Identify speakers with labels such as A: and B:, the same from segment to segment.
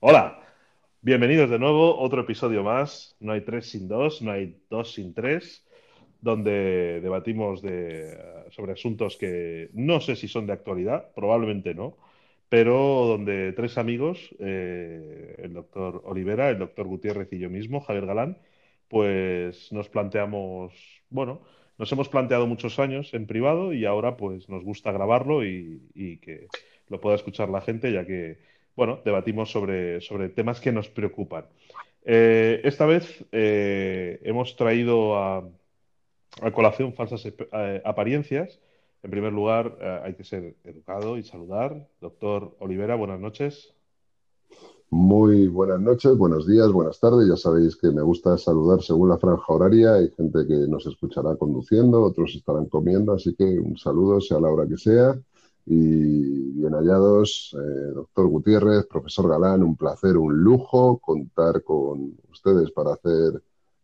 A: Hola, bienvenidos de nuevo, otro episodio más. No hay tres sin dos, no hay dos sin tres, donde debatimos de, sobre asuntos que no sé si son de actualidad, probablemente no, pero donde tres amigos, eh, el doctor Olivera, el doctor Gutiérrez y yo mismo, Javier Galán, pues nos planteamos, bueno, nos hemos planteado muchos años en privado y ahora pues nos gusta grabarlo y, que lo pueda escuchar la gente, ya que bueno, debatimos sobre, sobre temas que nos preocupan. Eh, esta vez eh, hemos traído a, a colación falsas eh, apariencias. En primer lugar, hay que ser educado y saludar. Doctor Olivera, buenas noches.
B: Muy buenas noches, buenos días, buenas tardes. Ya sabéis que me gusta saludar según la franja horaria. Hay gente que nos escuchará conduciendo, otros estarán comiendo, así que un saludo, sea la hora que sea. Y bien hallados, eh, doctor Gutiérrez, profesor Galán, un placer, un lujo contar con ustedes para hacer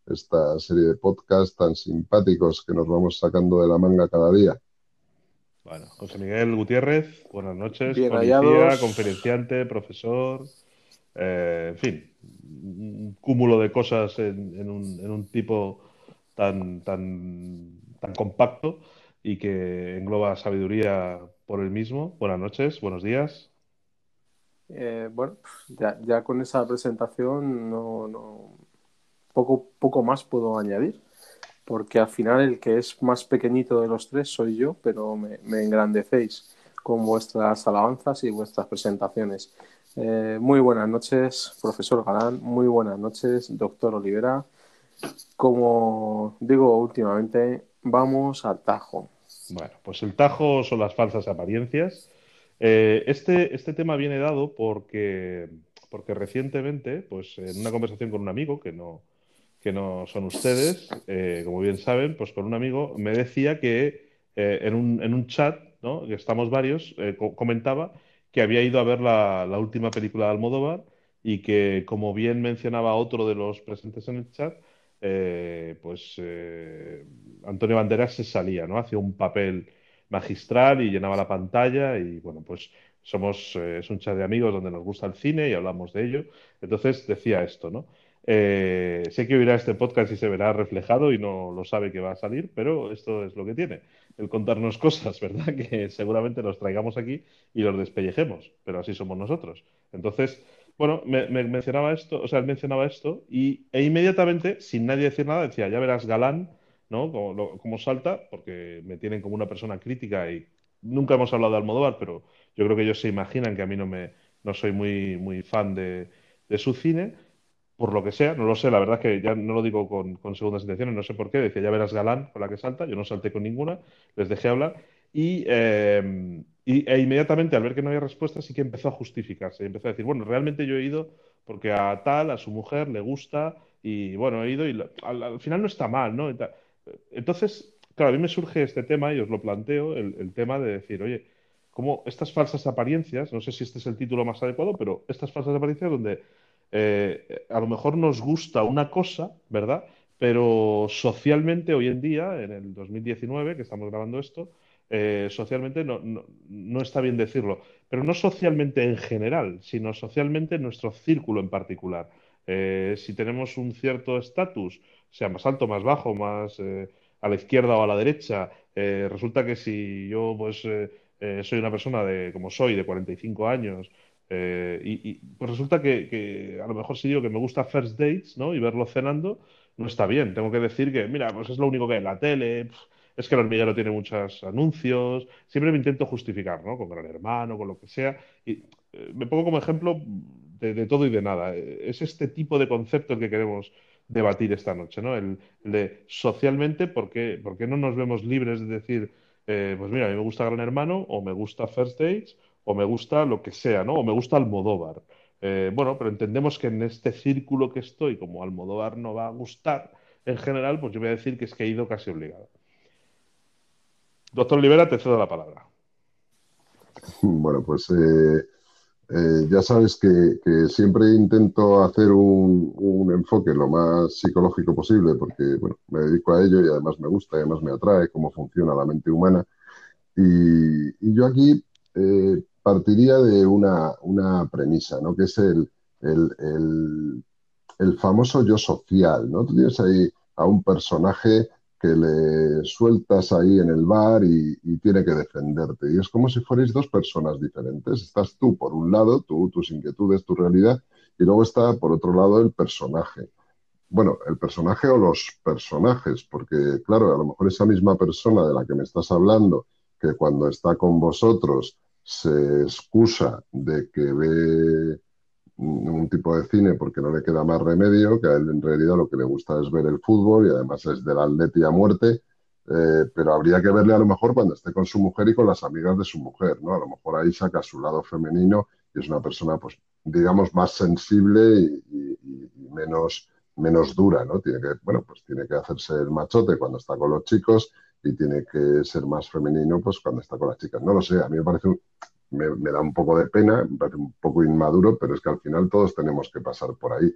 B: esta serie de podcasts tan simpáticos que nos vamos sacando de la manga cada día.
A: Bueno, José Miguel Gutiérrez, buenas noches,
C: Bien
A: policía,
C: hallados.
A: conferenciante, profesor, eh, en fin, un cúmulo de cosas en, en un, en un tipo tan, tan, tan compacto y que engloba sabiduría por el mismo. Buenas noches, buenos días.
C: Eh, bueno, ya, ya con esa presentación no, no- poco, poco más puedo añadir, porque al final el que es más pequeñito de los tres soy yo, pero me, me engrandecéis con vuestras alabanzas y vuestras presentaciones. Eh, muy buenas noches, profesor Galán, muy buenas noches, doctor Olivera. Como digo últimamente, vamos al tajo.
A: Bueno, pues el tajo son las falsas apariencias. Eh, este, este tema viene dado porque, porque recientemente, pues en una conversación con un amigo, que no, que no son ustedes, eh, como bien saben, pues con un amigo me decía que en un, en un chat, ¿no? que estamos varios, co- comentaba que había ido a ver la, última película de Almodóvar y que, como bien mencionaba otro de los presentes en el chat, eh, pues eh, Antonio Banderas se salía, ¿no? Hacía un papel magistral y llenaba la pantalla y bueno, pues somos, eh, es un chat de amigos donde nos gusta el cine y hablamos de ello. Entonces decía esto, ¿no? Eh, sé que oirá este podcast y se verá reflejado y no lo sabe que va a salir, pero esto es lo que tiene, el contarnos cosas, ¿verdad? Que seguramente los traigamos aquí y los despellejemos, pero así somos nosotros. Entonces, bueno, me, me mencionaba esto, o sea, él mencionaba esto y, e inmediatamente, sin nadie decir nada, decía, ya verás Galán, ¿no? Como, lo- como salta, porque me tienen como una persona crítica y nunca hemos hablado de Almodóvar, pero yo creo que ellos se imaginan que a mí no me, no soy muy, muy fan de su cine, por lo que sea, no lo sé, la verdad es que ya no lo digo con, con segundas intenciones, no sé por qué, decía, ya verás Galán con la que salta, yo no salté con ninguna, les dejé hablar y, eh, y- e inmediatamente al ver que no había respuesta sí que empezó a justificarse, y empezó a decir, bueno, realmente yo he ido porque a tal, a su mujer le gusta y bueno, he ido y al, al final no está mal, ¿no? Entonces, claro, a mí me surge este tema y os lo planteo, el, el tema de decir, oye, como estas falsas apariencias, no sé si este es el título más adecuado, pero estas falsas apariencias donde eh, a lo mejor nos gusta una cosa, ¿verdad? Pero socialmente hoy en día, en el 2019, que estamos grabando esto, eh, socialmente no, no- no está bien decirlo, pero no socialmente en general, sino socialmente en nuestro círculo en particular. Eh, si tenemos un cierto estatus, sea más alto, más bajo, más a la izquierda o a la derecha, resulta que si yo pues soy una persona de, como soy, de 45 años, eh, y, pues resulta que, a lo mejor si digo que me gusta First Dates, ¿no? Y verlo cenando, no está bien. Tengo que decir que, mira, pues es lo único que hay en la tele, es que el hormiguero tiene muchos anuncios. Siempre me intento justificar, ¿no? Con Gran Hermano, con lo que sea. Y eh, me pongo como ejemplo de, todo y de nada. Eh, Es este tipo de concepto el que queremos debatir esta noche, ¿no? El, el de socialmente, ¿por qué, por qué no nos vemos libres de decir, eh, pues mira, a mí me gusta Gran Hermano, o me gusta First Dates, o me gusta lo que sea, ¿no? O me gusta Almodóvar. Eh, bueno, pero entendemos que en este círculo que estoy, como Almodóvar no va a gustar en general, pues yo voy a decir que es que he ido casi obligado. Doctor Olivera, te cedo la palabra.
B: Bueno, pues eh, eh, ya sabes que, siempre intento hacer un, enfoque lo más psicológico posible porque bueno, me dedico a ello y además me gusta, y además me atrae cómo funciona la mente humana. Y, yo aquí partiría de una, premisa, ¿no? que es el, el, el, famoso yo social. ¿no? Tú tienes ahí a un personaje que le sueltas ahí en el bar y, tiene que defenderte. Y es como si fuerais dos personas diferentes. Estás tú, por un lado, tú, tus inquietudes, tu realidad, y luego está, por otro lado, el personaje. Bueno, el personaje o los personajes, porque, claro, a lo mejor esa misma persona de la que me estás hablando, que cuando está con vosotros se excusa de que ve un tipo de cine porque no le queda más remedio, que a él en realidad lo que le gusta es ver el fútbol y además es del Atleti a muerte, eh, pero habría que verle a lo mejor cuando esté con su mujer y con las amigas de su mujer, ¿no? A lo mejor ahí saca su lado femenino y es una persona, pues, digamos, más sensible y, menos, menos dura, ¿no? Tiene que, bueno, pues tiene que hacerse el machote cuando está con los chicos y tiene que ser más femenino, pues, cuando está con las chicas. No lo sé, a mí me parece un, me, da un poco de pena, me parece un poco inmaduro, pero es que al final todos tenemos que pasar por ahí.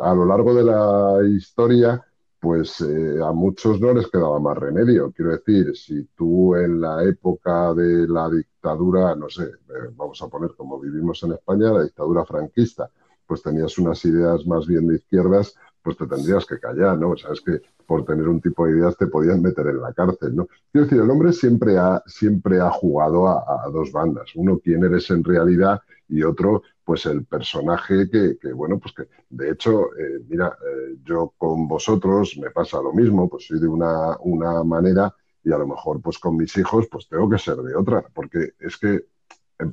B: A lo largo de la historia, pues eh, a muchos no les quedaba más remedio. Quiero decir, si tú en la época de la dictadura, no sé, eh, vamos a poner como vivimos en España, la dictadura franquista, pues tenías unas ideas más bien de izquierdas, pues te tendrías que callar, ¿no? Sabes que por tener un tipo de ideas te podían meter en la cárcel, ¿no? Quiero decir, el hombre siempre ha, siempre ha jugado a, dos bandas. Uno, quién eres en realidad, y otro, pues el personaje que, bueno, pues que de hecho, eh, mira, eh, yo con vosotros me pasa lo mismo, pues soy de una, una manera y a lo mejor pues con mis hijos pues tengo que ser de otra, porque es que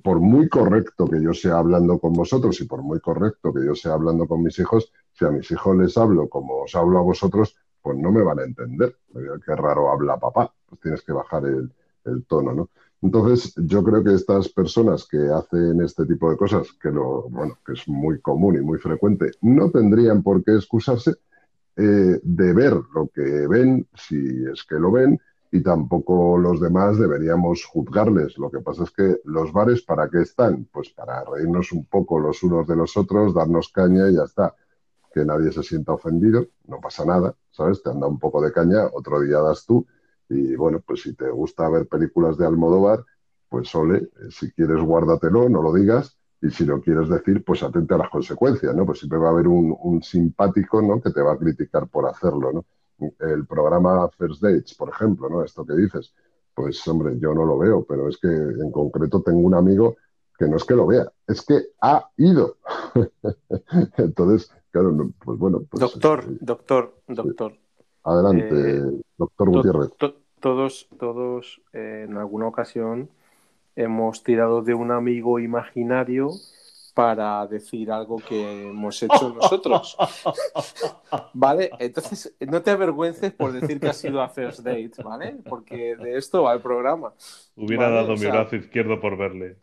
B: por muy correcto que yo sea hablando con vosotros y por muy correcto que yo sea hablando con mis hijos, si a mis hijos les hablo como os hablo a vosotros, pues no me van a entender. Qué raro habla papá, pues tienes que bajar el, tono, ¿no? Entonces, yo creo que estas personas que hacen este tipo de cosas, que lo, bueno, que es muy común y muy frecuente, no tendrían por qué excusarse eh, de ver lo que ven, si es que lo ven, y tampoco los demás deberíamos juzgarles. Lo que pasa es que los bares, ¿para qué están? Pues para reírnos un poco los unos de los otros, darnos caña y ya está. Que nadie se sienta ofendido, no pasa nada, ¿sabes? Te anda un poco de caña, otro día das tú. Y bueno, pues si te gusta ver películas de Almodóvar, pues ole, eh, si quieres guárdatelo, no lo digas. Y si lo quieres decir, pues atente a las consecuencias, ¿no? Pues siempre va a haber un, un simpático, ¿no? Que te va a criticar por hacerlo, ¿no? el programa First Dates, por ejemplo, ¿no? Esto que dices, pues hombre, yo no lo veo, pero es que en concreto tengo un amigo que no es que lo vea, es que ha ido. Entonces, claro, pues bueno. Pues,
C: doctor, doctor, doctor.
B: Adelante, eh, doctor Gutiérrez.
C: todos, todos eh, en alguna ocasión hemos tirado de un amigo imaginario para decir algo que hemos hecho nosotros. ¿Vale? Entonces, no te avergüences por decir que has ido a First Date, ¿vale? Porque de esto va el programa.
A: Hubiera dado mi brazo izquierdo por verle.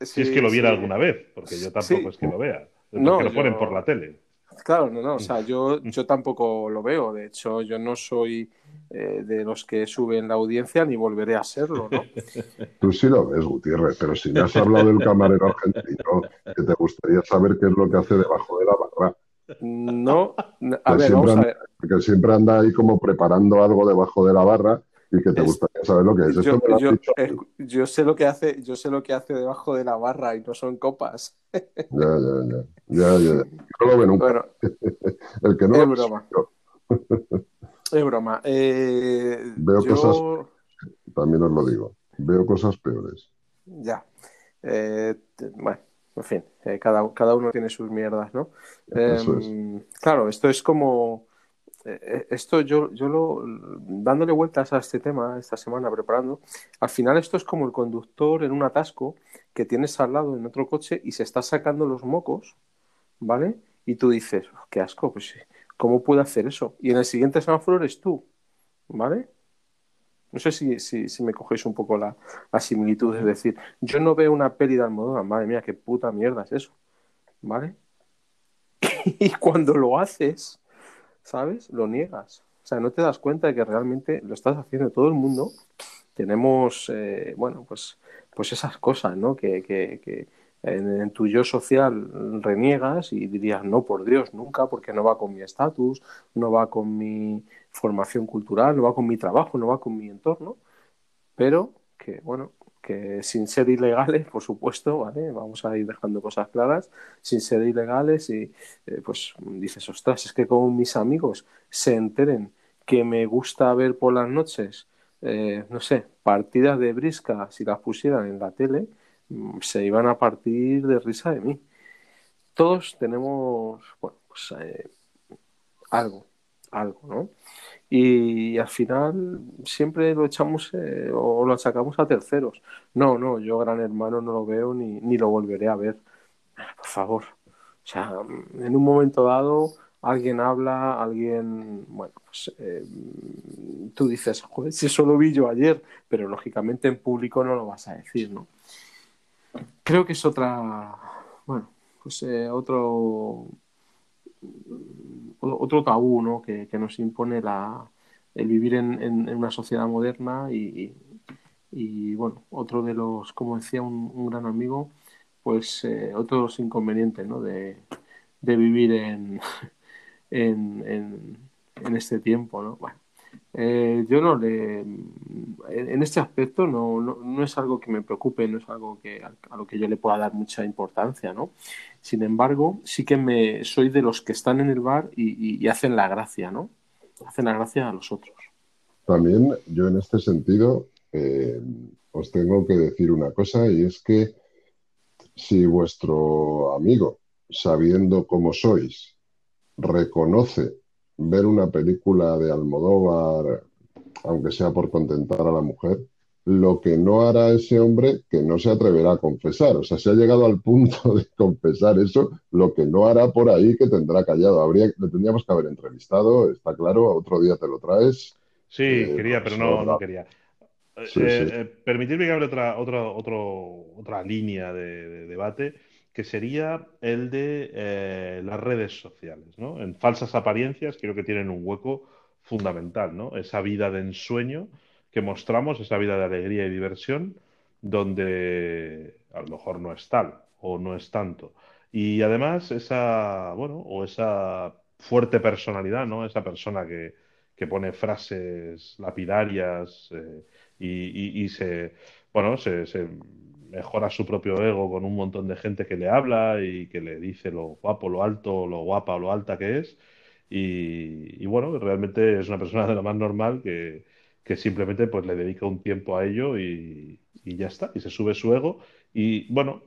A: si es que lo viera alguna vez, porque yo tampoco es que lo vea. no, que lo ponen por la tele.
C: Claro, no, no, o sea, yo, yo tampoco lo veo. De hecho, yo no soy eh, de los que suben la audiencia ni volveré a serlo, ¿no?
B: Tú sí lo ves, Gutiérrez, pero si me has hablado del camarero argentino, que te gustaría saber qué es lo que hace debajo de la barra.
C: No, a ver,
B: vamos
C: a ver.
B: Porque siempre anda ahí como preparando algo debajo de la barra y que te gustaría saber lo que es.
C: Yo, yo, sé lo que hace, yo sé lo que hace debajo de la barra y no son copas.
B: Ya, ya, ya. ya, ya. No lo ve nunca. El que no
C: es broma. Es broma. Eh,
B: Veo cosas, también os lo digo, veo cosas peores.
C: Ya. Eh, bueno, en fin, eh, cada, cada, uno tiene sus mierdas, ¿no? Em, claro, esto es como esto yo, yo lo, dándole vueltas a este tema esta semana preparando, al final esto es como el conductor en un atasco que tienes al lado en otro coche y se está sacando los mocos, ¿vale? Y tú dices, qué asco, pues ¿cómo puede hacer eso? Y en el siguiente semáforo eres tú, ¿vale? No sé si, si, me cogéis un poco la, similitud, es decir, yo no veo una peli de Almodóvar, madre mía, qué puta mierda es eso, ¿vale? y cuando lo haces, ¿sabes? Lo niegas. O sea, no te das cuenta de que realmente lo estás haciendo todo el mundo. Tenemos, eh, bueno, pues, pues esas cosas, ¿no? Que, que, en, tu yo social reniegas y dirías, no, por Dios, nunca, porque no va con mi estatus, no va con mi formación cultural, no va con mi trabajo, no va con mi entorno, pero que, bueno, que sin ser ilegales, por supuesto, ¿vale? Vamos a ir dejando cosas claras, sin ser ilegales y eh, pues dices, ostras, es que como mis amigos se enteren que me gusta ver por las noches, eh, no sé, partidas de brisca, si las pusieran en la tele, Mm, se iban a partir de risa de mí. Todos tenemos, bueno, pues eh, algo, algo, ¿no? Y, al final siempre lo echamos eh, o lo achacamos a terceros. No, no, yo Gran Hermano no lo veo ni, ni lo volveré a ver. Por favor. O sea, en un momento dado alguien habla, alguien, bueno, pues eh, tú dices, joder, si eso lo vi yo ayer, pero lógicamente en público no lo vas a decir, ¿no? creo que es otra, bueno, pues eh, otro, otro tabú, ¿no? Que, nos impone la, el vivir en, una sociedad moderna y, bueno, otro de los, como decía un, gran amigo, pues eh, otro de los inconvenientes, ¿no? De, vivir en, en, en, este tiempo, ¿no? Bueno, eh, yo no le. En este aspecto no, no, es algo que me preocupe, no es algo que, a, lo que yo le pueda dar mucha importancia, ¿no? Sin embargo, sí que me soy de los que están en el bar y, hacen la gracia, ¿no? Hacen la gracia a los otros.
B: También yo en este sentido eh, os tengo que decir una cosa y es que si vuestro amigo, sabiendo cómo sois, reconoce ver una película de Almodóvar, aunque sea por contentar a la mujer, lo que no hará ese hombre que no se atreverá a confesar. O sea, se ha llegado al punto de confesar eso, lo que no hará por ahí que tendrá callado. Habría, le tendríamos que haber entrevistado, está claro, otro día te lo traes.
A: Sí, eh, quería, pero no, no quería. Eh, eh, permitirme que hable otra, otra, otra línea de debate que sería el de eh, las redes sociales. ¿no? En falsas apariencias creo que tienen un hueco fundamental, ¿no? esa vida de ensueño que mostramos, esa vida de alegría y diversión, donde a lo mejor no es tal o no es tanto. Y además esa, bueno, o esa fuerte personalidad, ¿no? Esa persona que, pone frases lapidarias eh, y, se, bueno, se, mejora su propio ego con un montón de gente que le habla y que le dice lo guapo, lo alto, lo guapa lo alta que es. Y, bueno, realmente es una persona de lo más normal que, simplemente pues le dedica un tiempo a ello y, ya está, y se sube su ego. Y bueno,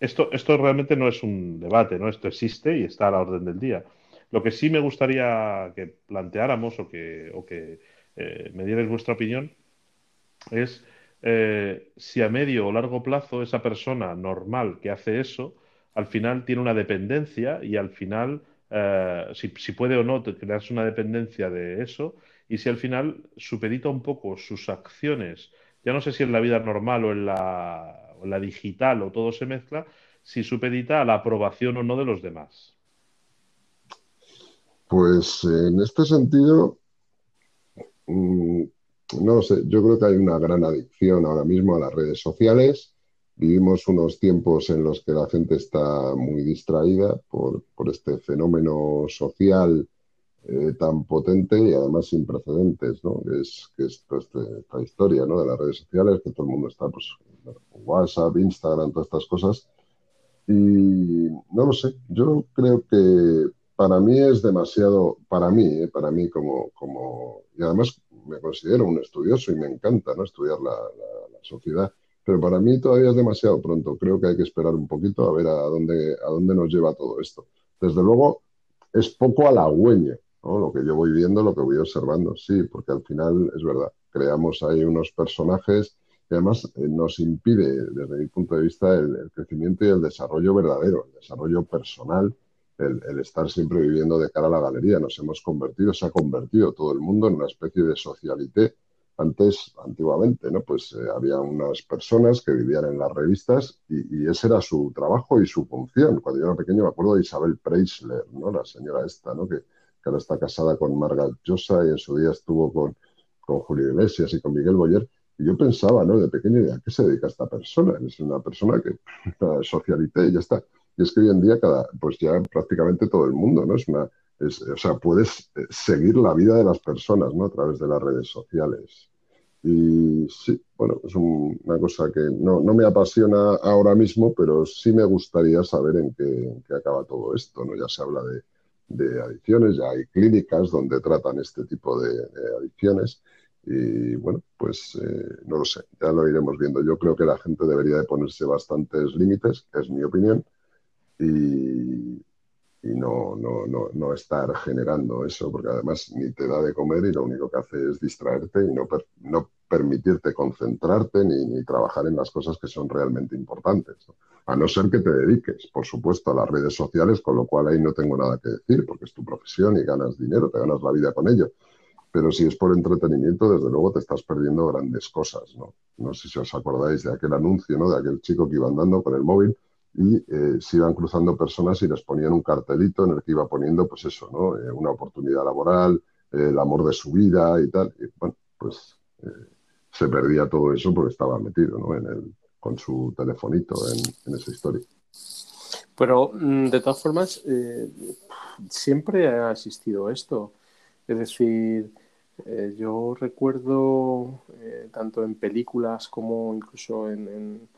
A: esto, esto realmente no es un debate, ¿no? Esto existe y está a la orden del día. Lo que sí me gustaría que planteáramos o que, o que eh, me dierais vuestra opinión es eh, si a medio o largo plazo esa persona normal que hace eso, al final tiene una dependencia y al final, eh, si, puede o no crearse una dependencia de eso, y si al final supedita un poco sus acciones, ya no sé si en la vida normal o en la, en la digital o todo se mezcla, si supedita a la aprobación o no de los demás.
B: Pues en este sentido, mm, no sé, yo creo que hay una gran adicción ahora mismo a las redes sociales. Vivimos unos tiempos en los que la gente está muy distraída por, este fenómeno social eh, tan potente y además sin precedentes, ¿no? Es, que es este, esta historia ¿no? de las redes sociales, que todo el mundo está, pues, WhatsApp, Instagram, todas estas cosas. Y no lo sé, yo creo que para mí es demasiado, para mí, eh, para mí como, como, y además me considero un estudioso y me encanta ¿no? estudiar la, sociedad, pero para mí todavía es demasiado pronto. Creo que hay que esperar un poquito a ver a dónde, a dónde nos lleva todo esto. Desde luego, es poco halagüeño ¿no? lo que yo voy viendo, lo que voy observando, sí, porque al final es verdad, creamos ahí unos personajes que además eh, nos impide, desde mi punto de vista, el crecimiento y el desarrollo verdadero, el desarrollo personal el, estar siempre viviendo de cara a la galería. Nos hemos convertido, se ha convertido todo el mundo en una especie de socialité. Antes, antiguamente, ¿no? Pues eh, había unas personas que vivían en las revistas y, ese era su trabajo y su función. Cuando yo era pequeño me acuerdo de Isabel Preisler, ¿no? La señora esta, ¿no? Que, ahora está casada con Margaret Llosa y en su día estuvo con, con Julio Iglesias y con Miguel Boyer. Y yo pensaba, ¿no? De pequeño, ¿a qué se dedica esta persona? Es una persona que socialite y ya está. Y es que hoy en día, cada, pues ya prácticamente todo el mundo, ¿no? Es una, o sea, puedes eh, seguir la vida de las personas, ¿no? A través de las redes sociales. Y sí, bueno, es una cosa que no, me apasiona ahora mismo, pero sí me gustaría saber en qué, acaba todo esto, ¿no? Ya se habla de, adicciones, ya hay clínicas donde tratan este tipo de, adicciones y bueno, pues eh, no lo sé, ya lo iremos viendo. Yo creo que la gente debería de ponerse bastantes límites, es mi opinión, y, no, no, no, no, estar generando eso, porque además ni te da de comer y lo único que hace es distraerte y no, no permitirte concentrarte ni, ni, trabajar en las cosas que son realmente importantes. A no ser que te dediques, por supuesto, a las redes sociales, con lo cual ahí no tengo nada que decir, porque es tu profesión y ganas dinero, te ganas la vida con ello. Pero si es por entretenimiento, desde luego te estás perdiendo grandes cosas. No, no sé si os acordáis de aquel anuncio, ¿no? de aquel chico que iba andando con el móvil y eh, se iban cruzando personas y les ponían un cartelito en el que iba poniendo, pues eso, ¿no? Eh, una oportunidad laboral, eh, el amor de su vida y tal. Y bueno, pues se perdía todo eso porque estaba metido, ¿no? En el, con su telefonito en, esa historia.
C: Pero, mm, de todas formas, siempre ha existido esto. Es decir, yo recuerdo, tanto en películas como incluso en,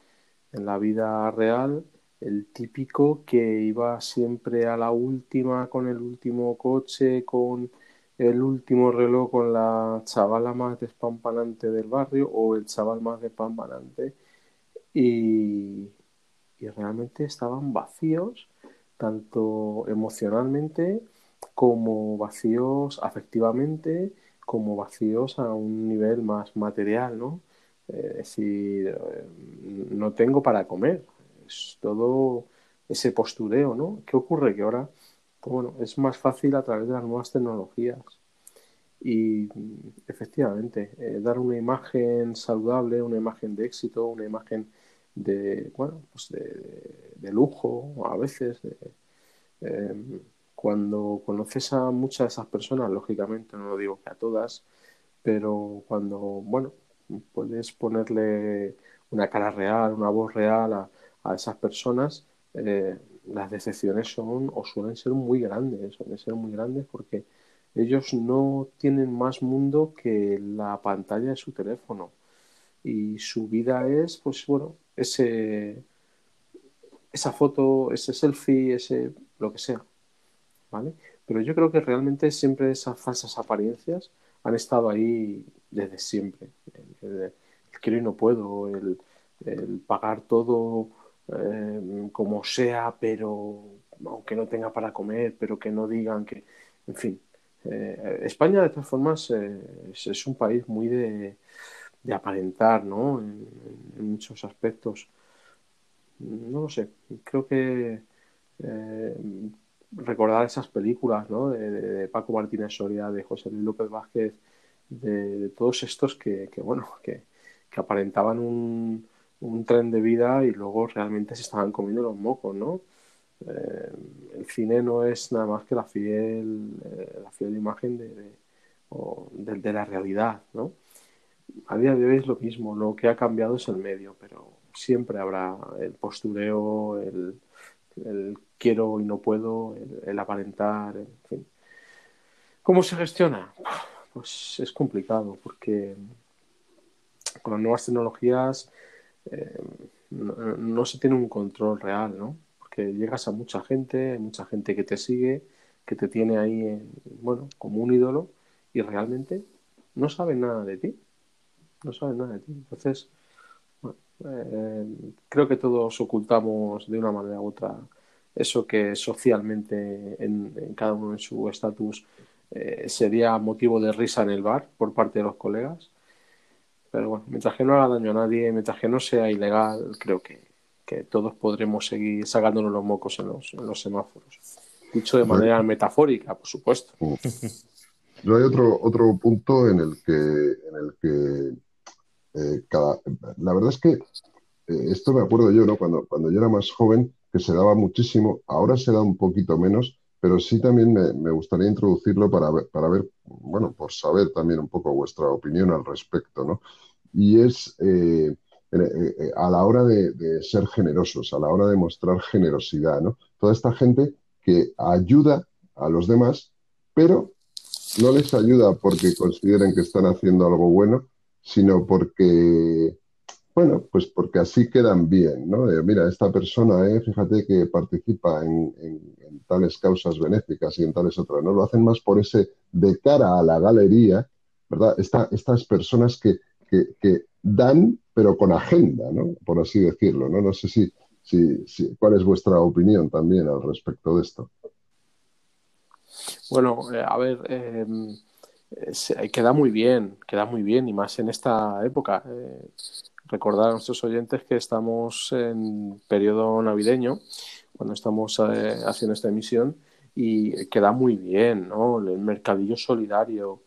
C: en la vida real, el típico que iba siempre a la última con el último coche, con el último reloj, con la chavala más despampanante del barrio o el chaval más despampanante y, y realmente estaban vacíos, tanto emocionalmente como vacíos afectivamente, como vacíos a un nivel más material, ¿no? Es decir, eh, no tengo para comer, todo ese postureo, ¿no? ¿Qué ocurre? Que ahora, pues bueno, es más fácil a través de las nuevas tecnologías. Y efectivamente, eh, dar una imagen saludable, una imagen de éxito, una imagen de, bueno, pues de, lujo a veces. Em, cuando conoces a muchas de esas personas, lógicamente no lo digo que a todas, pero cuando, bueno, puedes ponerle una cara real, una voz real a, a esas personas, eh, las decepciones son o suelen ser muy grandes, suelen ser muy grandes porque ellos no tienen más mundo que la pantalla de su teléfono y su vida es, pues bueno, ese, esa foto, ese selfie, ese lo que sea, ¿vale? Pero yo creo que realmente siempre esas falsas apariencias han estado ahí desde siempre. El, quiero y no puedo, el, el pagar todo eh, como sea, pero aunque no tenga para comer, pero que no digan que, en fin. Eh, España, de todas formas, eh, es, un país muy de, aparentar, ¿no? En, muchos aspectos. No lo sé, creo que recordar esas películas, ¿no? De, Paco Martínez Soria, de José Luis López Vázquez, de, todos estos que, que bueno, que aparentaban un, un tren de vida y luego realmente se estaban comiendo los mocos, ¿no? Eh, el cine no es nada más que la fiel, eh, la fiel imagen de, de, la realidad, ¿no? A día de hoy es lo mismo, lo que ha cambiado es el medio, pero siempre habrá el postureo, el, quiero y no puedo, el, aparentar, en fin. ¿Cómo se gestiona? Pues es complicado porque con las nuevas tecnologías eh, no, se tiene un control real, ¿no? Porque llegas a mucha gente, hay mucha gente que te sigue, que te tiene ahí, bueno, como un ídolo y realmente no saben nada de ti. No saben nada de ti. Entonces, eh, creo que todos ocultamos de una manera u otra eso que socialmente en, cada uno en su estatus eh, sería motivo de risa en el bar por parte de los colegas pero bueno, mientras que no haga daño a nadie, mientras que no sea ilegal, creo que, todos podremos seguir sacándonos los mocos en los, en los semáforos. Dicho de manera metafórica, por supuesto.
B: Yo hay otro, otro punto en el que, en el que eh, cada, la verdad es que eh, esto me acuerdo yo, ¿no? Cuando, cuando yo era más joven, que se daba muchísimo, ahora se da un poquito menos, pero sí también me, me gustaría introducirlo para ver, para ver, bueno, por saber también un poco vuestra opinión al respecto, ¿no? y es eh, a la hora de, ser generosos, a la hora de mostrar generosidad, ¿no? Toda esta gente que ayuda a los demás, pero no les ayuda porque consideren que están haciendo algo bueno, sino porque, bueno, pues porque así quedan bien, ¿no? mira, esta persona, eh, fíjate que participa en, tales causas benéficas y en tales otras, ¿no? Lo hacen más por ese de cara a la galería, ¿verdad? estas personas que, dan, pero con agenda, ¿no? Por así decirlo, ¿no? No sé si, si, cuál es vuestra opinión también al respecto de esto.
C: Bueno, eh, a ver, em, eh, queda muy bien, queda muy bien, y más en esta época. Eh, recordar a nuestros oyentes que estamos en periodo navideño, cuando estamos haciendo esta emisión, y queda muy bien, ¿no? El mercadillo solidario,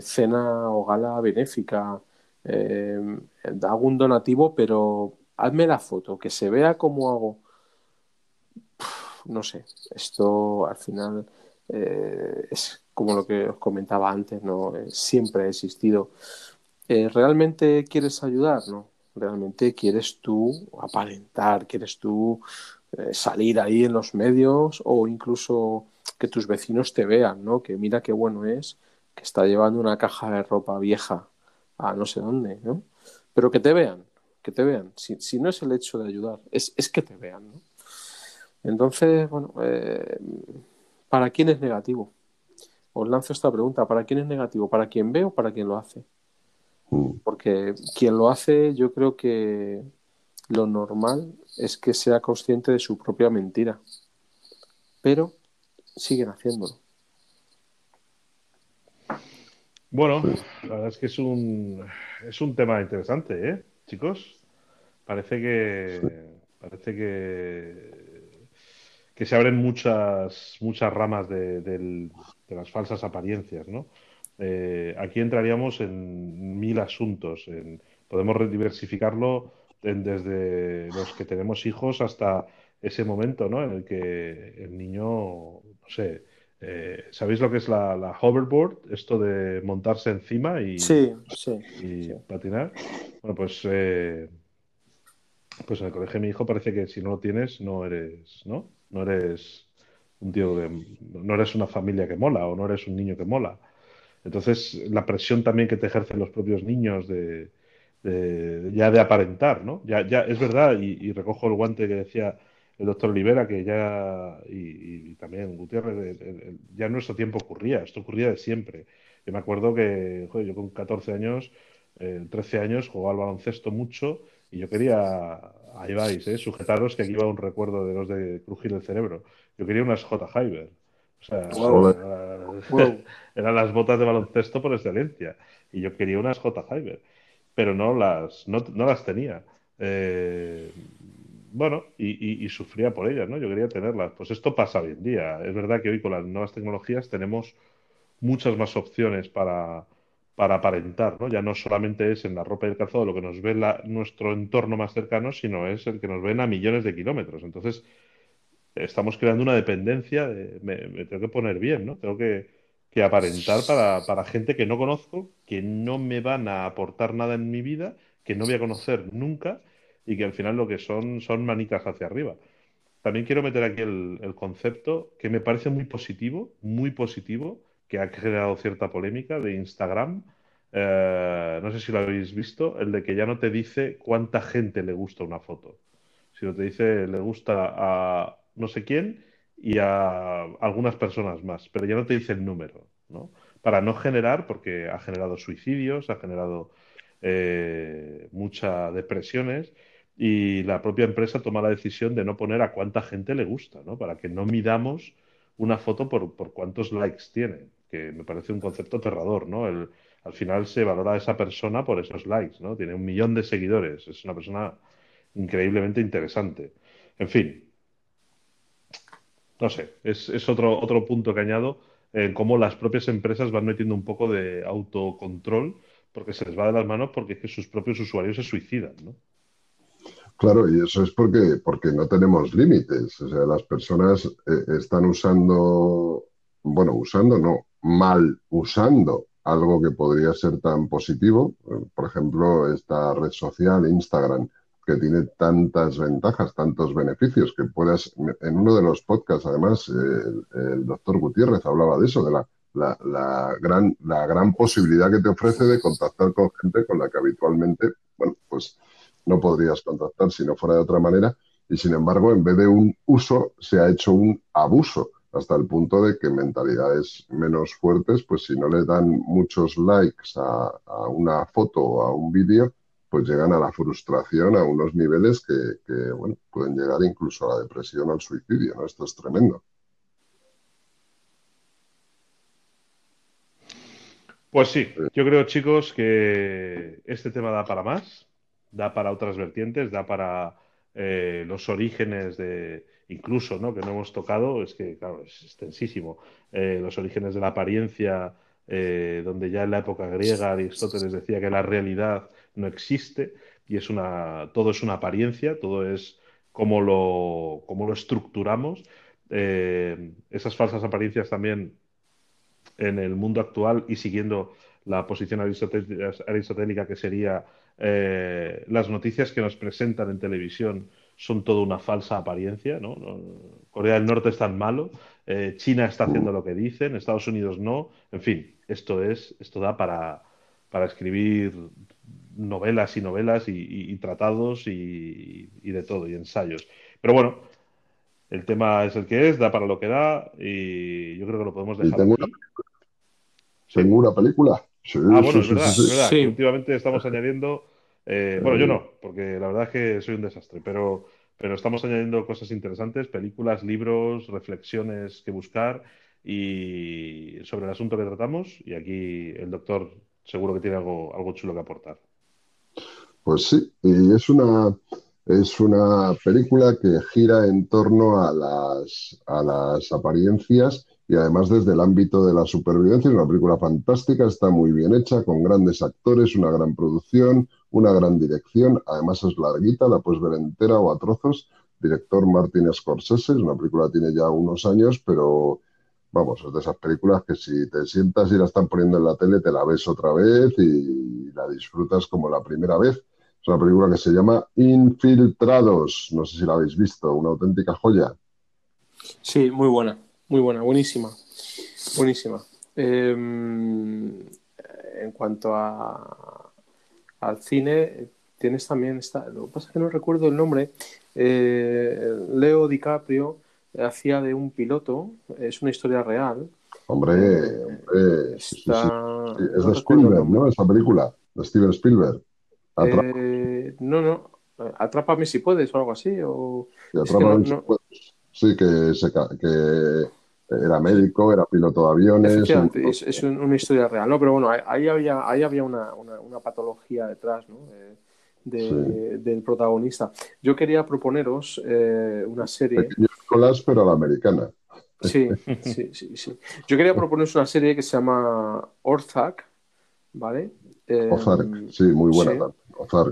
C: cena o gala benéfica, hago un donativo, pero hazme la foto, que se vea como hago. No sé, esto al final eh, es como lo que os comentaba antes, ¿no? Eh, siempre ha existido. Eh, ¿Realmente quieres ayudar? No. ¿Realmente quieres tú aparentar? ¿Quieres tú salir ahí en los medios o incluso que tus vecinos te vean, ¿no? Que mira qué bueno es que está llevando una caja de ropa vieja a no sé dónde, ¿no? Pero que te vean, que te vean. Si, si no es el hecho de ayudar, es, es que te vean, ¿no? Entonces, bueno, eh, ¿Para quién es negativo? Os lanzo esta pregunta. ¿Para quién es negativo? ¿Para quien ve o para quien lo hace? Mm. Porque quien lo hace, yo creo que lo normal es que sea consciente de su propia mentira. Pero siguen haciéndolo.
A: Bueno, la verdad es que es un, es un tema interesante, ¿eh, chicos? Parece que, parece que que se abren muchas, muchas ramas de, las falsas apariencias, ¿no? Eh, aquí entraríamos en mil asuntos. podemos diversificarlo desde los que tenemos hijos hasta ese momento, ¿no? En el que el niño, no sé, eh, ¿sabéis lo que es la, hoverboard? Esto de montarse encima y, patinar. Bueno, pues, eh, pues en el colegio de mi hijo parece que si no lo tienes, no eres, ¿no? no eres un tío de, no eres una familia que mola o no eres un niño que mola. Entonces, la presión también que te ejercen los propios niños de, ya de aparentar, ¿no? Ya, ya es verdad, y, recojo el guante que decía el doctor Olivera, que ya, y, también Gutiérrez, ya en nuestro tiempo ocurría, esto ocurría de siempre. Yo me acuerdo que, yo con 14 años, 13 eh, años, jugaba al baloncesto mucho y yo quería ahí vais, ¿eh? sujetaros que aquí va un recuerdo de los de crujir el cerebro. Yo quería unas J. Hyber. Eran las botas de baloncesto por excelencia. Y yo quería unas J. Hyber. Pero no las, no, las tenía. Eh, bueno, y, sufría por ellas, ¿no? Yo quería tenerlas. Pues esto pasa hoy en día. Es verdad que hoy con las nuevas tecnologías tenemos muchas más opciones para, para aparentar, ¿no? Ya no solamente es en la ropa y el calzado lo que nos ve nuestro entorno más cercano, sino es el que nos ven a millones de kilómetros. Entonces, estamos creando una dependencia de, me, tengo que poner bien, ¿no? Tengo que, aparentar para, gente que no conozco, que no me van a aportar nada en mi vida, que no voy a conocer nunca y que al final lo que son son manitas hacia arriba. También quiero meter aquí el, el concepto que me parece muy positivo, muy positivo, que ha generado cierta polémica de Instagram. Eh, no sé si lo habéis visto, el de que ya no te dice cuánta gente le gusta una foto, sino te dice le gusta a no sé quién y a algunas personas más, pero ya no te dice el número, ¿no? Para no generar, porque ha generado suicidios, ha generado eh, muchas depresiones y la propia empresa toma la decisión de no poner a cuánta gente le gusta, ¿no? Para que no midamos una foto por, por cuántos likes tiene que me parece un concepto aterrador, ¿no? El, al final se valora a esa persona por esos likes, ¿no? Tiene un millón de seguidores, es una persona increíblemente interesante. En fin, no sé, es, otro, otro punto que añado en cómo las propias empresas van metiendo un poco de autocontrol porque se les va de las manos porque es que sus propios usuarios se suicidan, ¿no?
B: Claro, y eso es porque, porque no tenemos límites. O sea, las personas eh, están usando, bueno, usando no, mal usando algo que podría ser tan positivo. Por ejemplo, esta red social, Instagram, que tiene tantas ventajas, tantos beneficios, que puedas, en uno de los podcasts, además, el, doctor Gutiérrez hablaba de eso, de la, gran, posibilidad que te ofrece de contactar con gente con la que habitualmente, bueno, pues no podrías contactar si no fuera de otra manera, y sin embargo, en vez de un uso, se ha hecho un abuso hasta el punto de que mentalidades menos fuertes, pues si no le dan muchos likes a, una foto o a un vídeo, pues llegan a la frustración a unos niveles que, bueno, pueden llegar incluso a la depresión, al suicidio, ¿no? Esto es tremendo.
A: Pues sí, yo creo, chicos, que este tema da para más, da para otras vertientes, da para eh, los orígenes de, incluso, ¿no? que no hemos tocado, es que, claro, es extensísimo, eh, los orígenes de la apariencia, eh, donde ya en la época griega Aristóteles decía que la realidad no existe y es una, todo es una apariencia, todo es cómo lo, cómo lo estructuramos. esas falsas apariencias también en el mundo actual y siguiendo la posición aristotélica que sería eh, las noticias que nos presentan en televisión son toda una falsa apariencia, ¿no? Corea del Norte es tan malo, eh, China está haciendo lo que dicen, Estados Unidos no, en fin, esto es, esto da para, para escribir novelas y novelas y, tratados y, de todo, y ensayos. Pero bueno, el tema es el que es, da para lo que da, y yo creo que lo podemos dejar.
B: Tengo,
A: aquí.
B: tengo una película
A: ah, bueno, es verdad, es verdad. Últimamente estamos añadiendo. Eh, bueno, yo no, porque la verdad es que soy un desastre, pero, pero estamos añadiendo cosas interesantes, películas, libros, reflexiones que buscar y sobre el asunto que tratamos. Y aquí el doctor seguro que tiene algo, algo chulo que aportar.
B: Pues sí, y es una, es una película que gira en torno a las, a las apariencias y además desde el ámbito de la supervivencia. Es una película fantástica, está muy bien hecha, con grandes actores, una gran producción, una gran dirección. Además es larguita, la puedes ver entera o a trozos. Director Martin Scorsese, es una película que tiene ya unos años, pero vamos, es de esas películas que si te sientas y la están poniendo en la tele, te la ves otra vez y la disfrutas como la primera vez. Es una película que se llama Infiltrados. No sé si la habéis visto, una auténtica joya.
C: Sí, muy buena. Muy buena, buenísima. Buenísima. Em, en cuanto a, al cine, tienes también esta. Lo que pasa es que no recuerdo el nombre. Eh, Leo DiCaprio hacía de un piloto, es una historia real.
B: Hombre, hombre es de Spielberg, ¿no? Esa película, de Steven Spielberg.
C: Eh, no, no, Atrápame si puedes o algo así. O...
B: si puedes. Sí, que, se, que era médico, era piloto de aviones.
C: es, una historia real, ¿no? Pero bueno, ahí había, ahí había una, patología detrás, ¿no? del protagonista. Yo quería proponeros eh, una serie.
B: Nicolás, pero a la americana.
C: Sí, sí, sí, sí. Yo quería proponeros una serie que se llama Orzac, ¿vale?
B: Eh, sí, muy buena.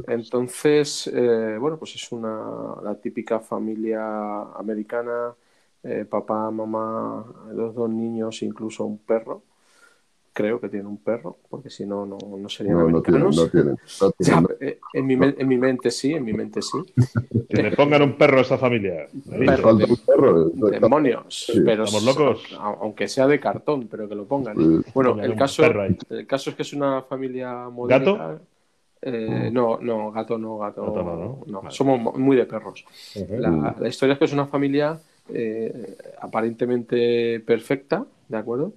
C: Entonces, eh, bueno, pues es una la típica familia americana eh, papá, mamá, los dos niños, incluso un perro. Creo que tiene un perro, porque si no, no, no serían no, americanos. No tienen, eh, en, mi, en, mi, mente sí, en mi mente sí.
A: que le pongan un perro a esa familia.
C: Perro, de, un perro, demonios. Pero, Estamos locos. Aunque sea de cartón, pero que lo pongan. Bueno, el caso, el caso es que es una familia moderna. ¿Gato? Eh, no, no, gato no, gato, no, Somos muy de perros. la, la, historia es que es una familia eh, aparentemente perfecta, ¿de acuerdo?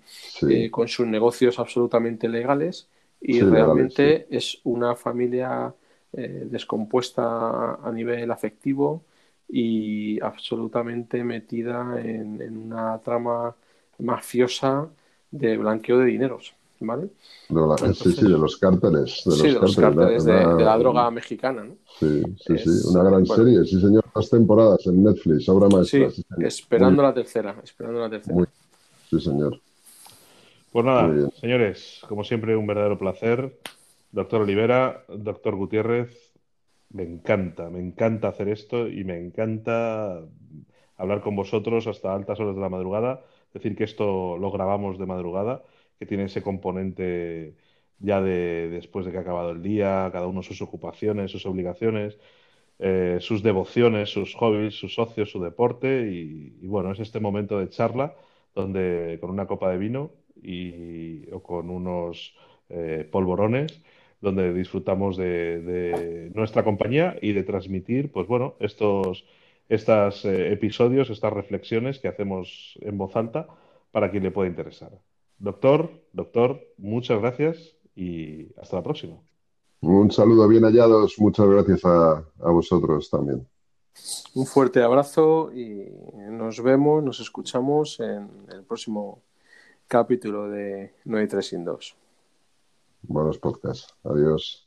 C: Eh, con sus negocios absolutamente legales y realmente es una familia eh, descompuesta a nivel afectivo y absolutamente metida en una trama mafiosa de blanqueo de dineros. ¿vale?
B: De sí, sí, de los cárteles. De
C: sí, los cárteles, de, la droga mexicana, ¿no?
B: Sí, sí, sí, una gran serie, sí, señor. Dos temporadas en Netflix, obra maestra.
C: Sí, esperando la tercera, esperando la tercera.
B: Sí, señor.
A: Pues nada, señores, como siempre, un verdadero placer. Doctor Olivera, doctor Gutiérrez, me encanta, me encanta hacer esto y me encanta hablar con vosotros hasta altas horas de la madrugada. Decir que esto lo grabamos de madrugada que tiene ese componente ya de después de que ha acabado el día, cada uno sus ocupaciones, sus obligaciones, eh, sus devociones, sus hobbies, sus socios, su deporte y, bueno, es este momento de charla donde con una copa de vino y, o con unos eh, polvorones donde disfrutamos de, nuestra compañía y de transmitir, pues bueno, estos, estos eh, episodios, estas reflexiones que hacemos en voz alta para quien le pueda interesar. Doctor, doctor, muchas gracias y hasta la próxima.
B: Un saludo bien hallados, muchas gracias a, a vosotros también.
C: Un fuerte abrazo y nos vemos, nos escuchamos en el próximo capítulo de No hay tres sin dos.
B: Buenos podcasts. Adiós.